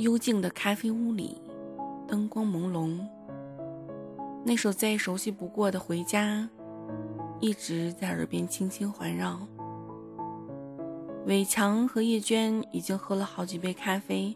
幽静的咖啡屋里，灯光朦胧。那首再熟悉不过的《回家》，一直在耳边轻轻环绕。伟强和叶娟已经喝了好几杯咖啡，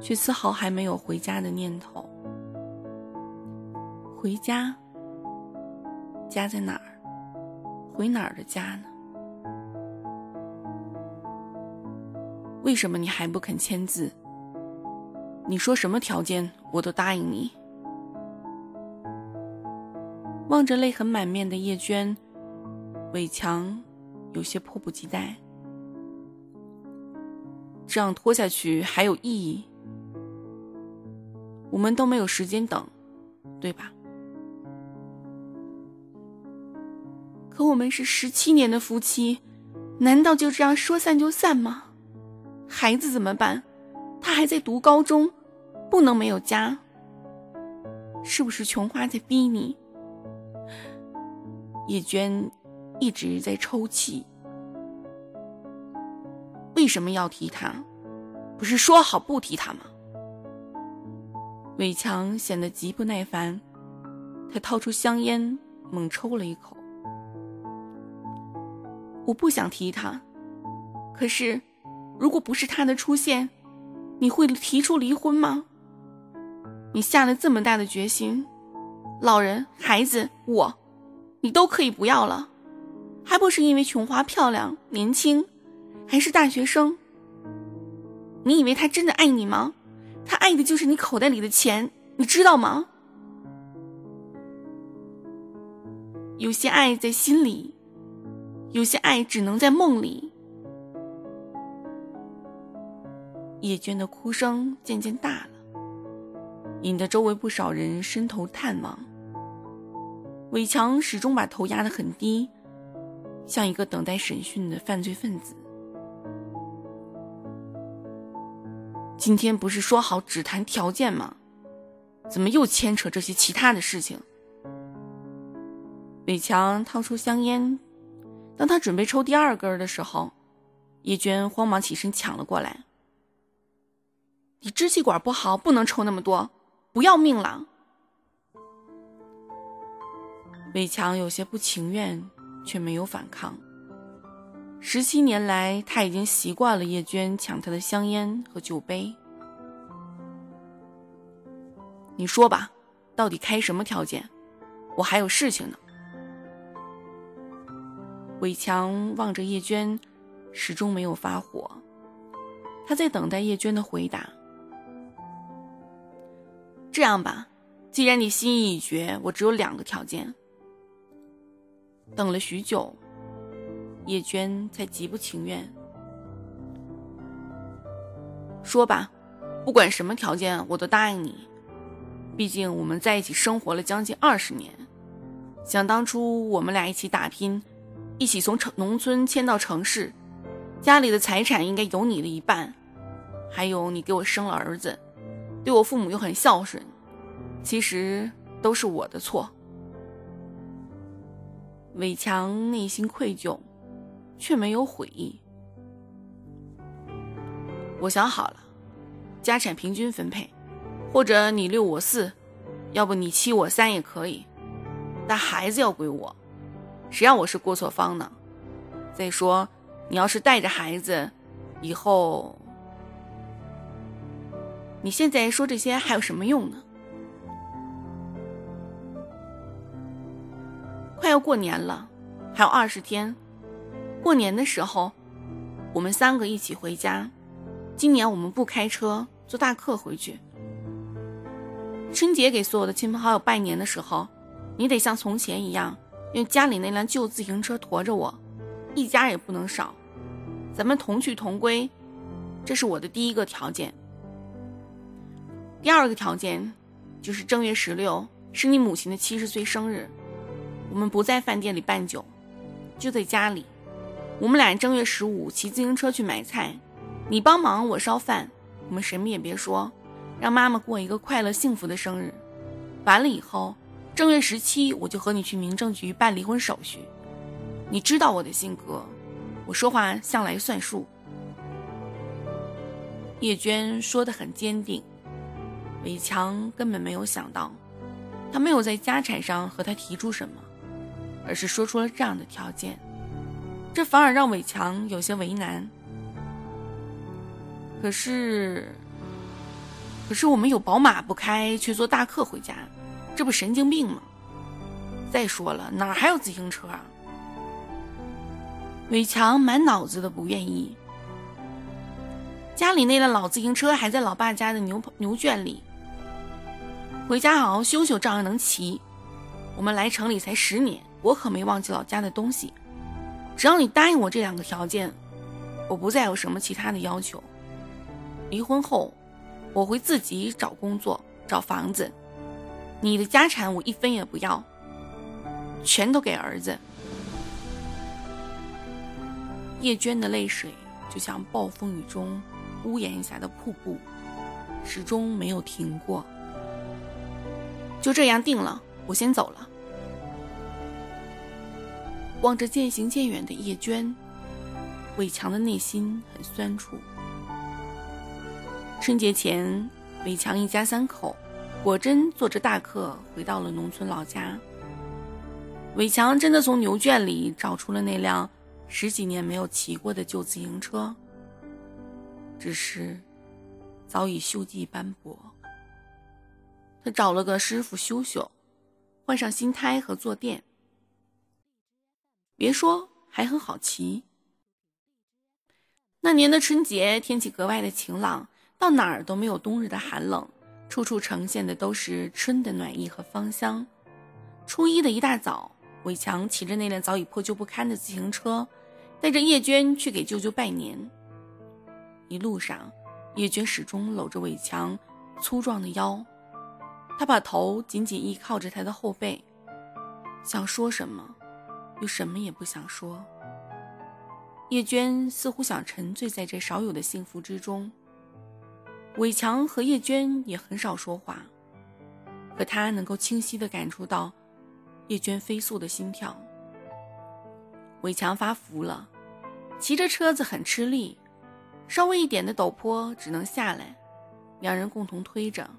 却丝毫还没有回家的念头。回家？家在哪儿？回哪儿的家呢？为什么你还不肯签字？你说什么条件我都答应你。望着泪痕满面的叶娟，伟强有些迫不及待。这样拖下去还有意义？我们都没有时间等，对吧？可我们是十七年的夫妻，难道就这样说散就散吗？孩子怎么办？他还在读高中，不能没有家。是不是琼花在逼你？叶娟一直在抽泣。为什么要提他？不是说好不提他吗？伟强显得极不耐烦，他掏出香烟，猛抽了一口。我不想提他，可是，如果不是他的出现，你会提出离婚吗？你下了这么大的决心，老人、孩子，我，你都可以不要了，还不是因为琼花漂亮、年轻，还是大学生？你以为他真的爱你吗？他爱的就是你口袋里的钱，你知道吗？有些爱在心里。有些爱只能在梦里。叶娟的哭声渐渐大了，引得周围不少人伸头探望。伟强始终把头压得很低，像一个等待审讯的犯罪分子。今天不是说好只谈条件吗？怎么又牵扯这些其他的事情？伟强掏出香烟。当他准备抽第二根的时候，叶娟慌忙起身抢了过来。你支气管不好，不能抽那么多，不要命了。伟强有些不情愿，却没有反抗。十七年来，他已经习惯了叶娟抢他的香烟和酒杯。你说吧，到底开什么条件？我还有事情呢。伟强望着叶娟，始终没有发火。他在等待叶娟的回答。这样吧，既然你心意已决，我只有两个条件。等了许久，叶娟才极不情愿说：“吧，不管什么条件，我都答应你。毕竟我们在一起生活了将近二十年，想当初我们俩一起打拼。”一起从城农村迁到城市，家里的财产应该有你的一半，还有你给我生了儿子，对我父母又很孝顺，其实都是我的错。伟强内心愧疚，却没有悔意。我想好了，家产平均分配，或者你六我四，要不你七我三也可以，但孩子要归我。谁让我是过错方呢？再说，你要是带着孩子，以后，你现在说这些还有什么用呢？快要过年了，还有二十天，过年的时候，我们三个一起回家。今年我们不开车，坐大客回去。春节给所有的亲朋好友拜年的时候，你得像从前一样。用家里那辆旧自行车驮着我，一家也不能少，咱们同去同归，这是我的第一个条件。第二个条件就是正月十六是你母亲的七十岁生日，我们不在饭店里办酒，就在家里。我们俩正月十五骑自行车去买菜，你帮忙我烧饭，我们什么也别说，让妈妈过一个快乐幸福的生日。完了以后。正月十七，我就和你去民政局办离婚手续。你知道我的性格，我说话向来算数。叶娟说的很坚定，伟强根本没有想到，他没有在家产上和他提出什么，而是说出了这样的条件，这反而让伟强有些为难。可是，可是我们有宝马不开，却坐大客回家，这不神经病吗？再说了，哪还有自行车啊？伟强满脑子的不愿意。家里那辆老自行车还在老爸家的牛牛圈里，回家好好修修，照样能骑。我们来城里才十年，我可没忘记老家的东西。只要你答应我这两个条件，我不再有什么其他的要求。离婚后，我会自己找工作、找房子，你的家产我一分也不要，全都给儿子。叶娟的泪水就像暴风雨中。屋檐下的瀑布，始终没有停过。就这样定了，我先走了。望着渐行渐远的叶娟，伟强的内心很酸楚。春节前，伟强一家三口果真坐着大客回到了农村老家。伟强真的从牛圈里找出了那辆十几年没有骑过的旧自行车。只是，早已锈迹斑驳。他找了个师傅修修，换上新胎和坐垫。别说，还很好骑。那年的春节天气格外的晴朗，到哪儿都没有冬日的寒冷，处处呈现的都是春的暖意和芳香。初一的一大早，伟强骑着那辆早已破旧不堪的自行车，带着叶娟去给舅舅拜年。一路上，叶娟始终搂着伟强粗壮的腰，他把头紧紧依靠着他的后背，想说什么，又什么也不想说。叶娟似乎想沉醉在这少有的幸福之中。伟强和叶娟也很少说话，可他能够清晰地感触到叶娟飞速的心跳。伟强发福了，骑着车子很吃力。稍微一点的陡坡只能下来，两人共同推着，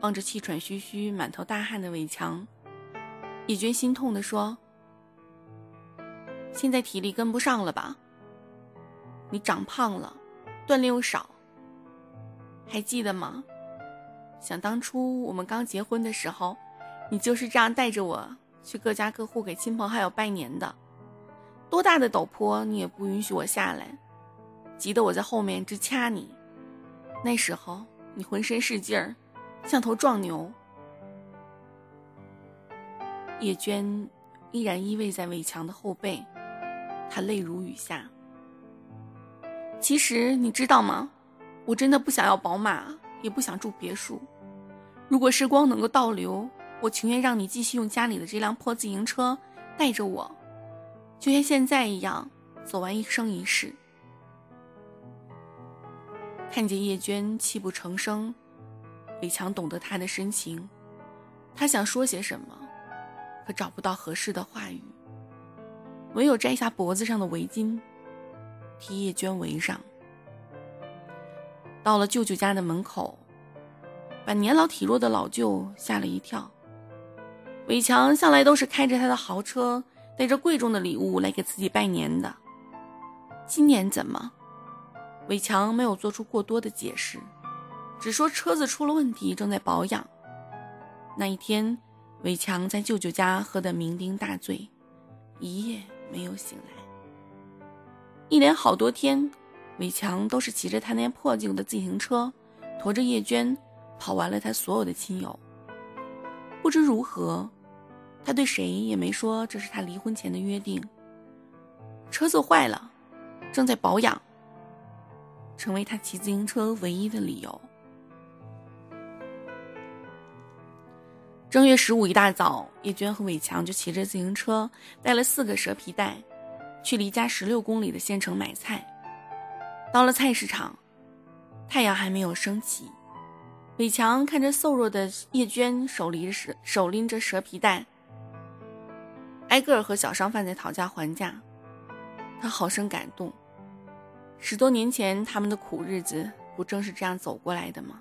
望着气喘吁吁、满头大汗的伟强，李娟心痛地说：“现在体力跟不上了吧？你长胖了，锻炼又少，还记得吗？想当初我们刚结婚的时候，你就是这样带着我去各家各户给亲朋好友拜年的，多大的陡坡你也不允许我下来。”急得我在后面直掐你，那时候你浑身是劲儿，像头壮牛。叶娟依然依偎在伟强的后背，她泪如雨下。其实你知道吗？我真的不想要宝马，也不想住别墅。如果时光能够倒流，我情愿让你继续用家里的这辆破自行车带着我，就像现在一样，走完一生一世。看见叶娟泣不成声，伟强懂得她的深情，他想说些什么，可找不到合适的话语，唯有摘下脖子上的围巾，替叶娟围上。到了舅舅家的门口，把年老体弱的老舅吓了一跳。伟强向来都是开着他的豪车，带着贵重的礼物来给自己拜年的，今年怎么？伟强没有做出过多的解释，只说车子出了问题，正在保养。那一天，伟强在舅舅家喝得酩酊大醉，一夜没有醒来。一连好多天，伟强都是骑着他那破旧的自行车，驮着叶娟，跑完了他所有的亲友。不知如何，他对谁也没说这是他离婚前的约定。车子坏了，正在保养。成为他骑自行车唯一的理由。正月十五一大早，叶娟和伟强就骑着自行车，带了四个蛇皮袋，去离家十六公里的县城买菜。到了菜市场，太阳还没有升起，伟强看着瘦弱的叶娟手拎着手拎着蛇皮袋，挨个和小商贩在讨价还价，他好生感动。十多年前，他们的苦日子不正是这样走过来的吗？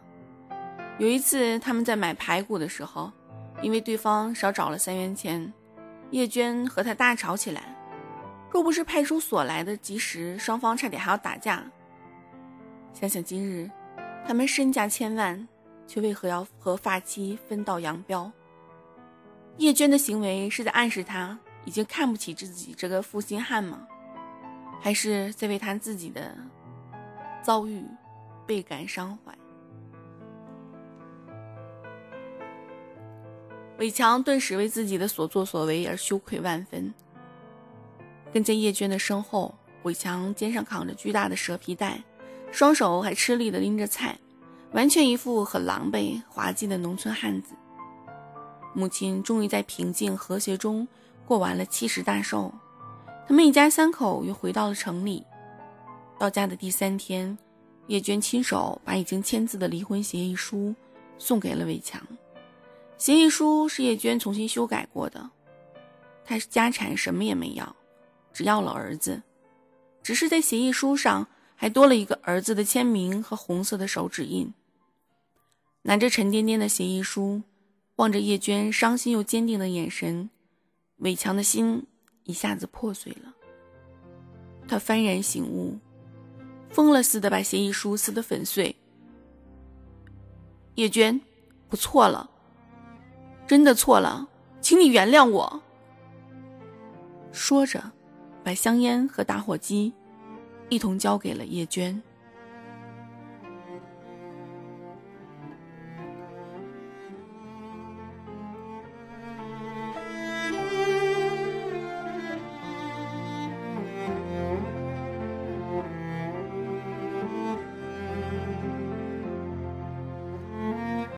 有一次，他们在买排骨的时候，因为对方少找了三元钱，叶娟和他大吵起来。若不是派出所来的及时，双方差点还要打架。想想今日，他们身价千万，却为何要和发妻分道扬镳？叶娟的行为是在暗示他已经看不起自己这个负心汉吗？还是在为他自己的遭遇倍感伤怀？伟强顿时为自己的所作所为而羞愧万分。跟在叶娟的身后，伟强肩上扛着巨大的蛇皮袋，双手还吃力地拎着菜，完全一副很狼狈、滑稽的农村汉子。母亲终于在平静和谐中过完了七十大寿，他们一家三口又回到了城里。到家的第三天，叶娟亲手把已经签字的离婚协议书送给了伟强。协议书是叶娟重新修改过的，她家产什么也没要，只要了儿子，只是在协议书上还多了一个儿子的签名和红色的手指印。拿着沉甸甸的协议书，望着叶娟伤心又坚定的眼神，伟强的心一下子破碎了。他幡然醒悟，疯了似的把协议书撕得粉碎。叶娟，不错了。真的错了，请你原谅我。说着，把香烟和打火机一同交给了叶娟。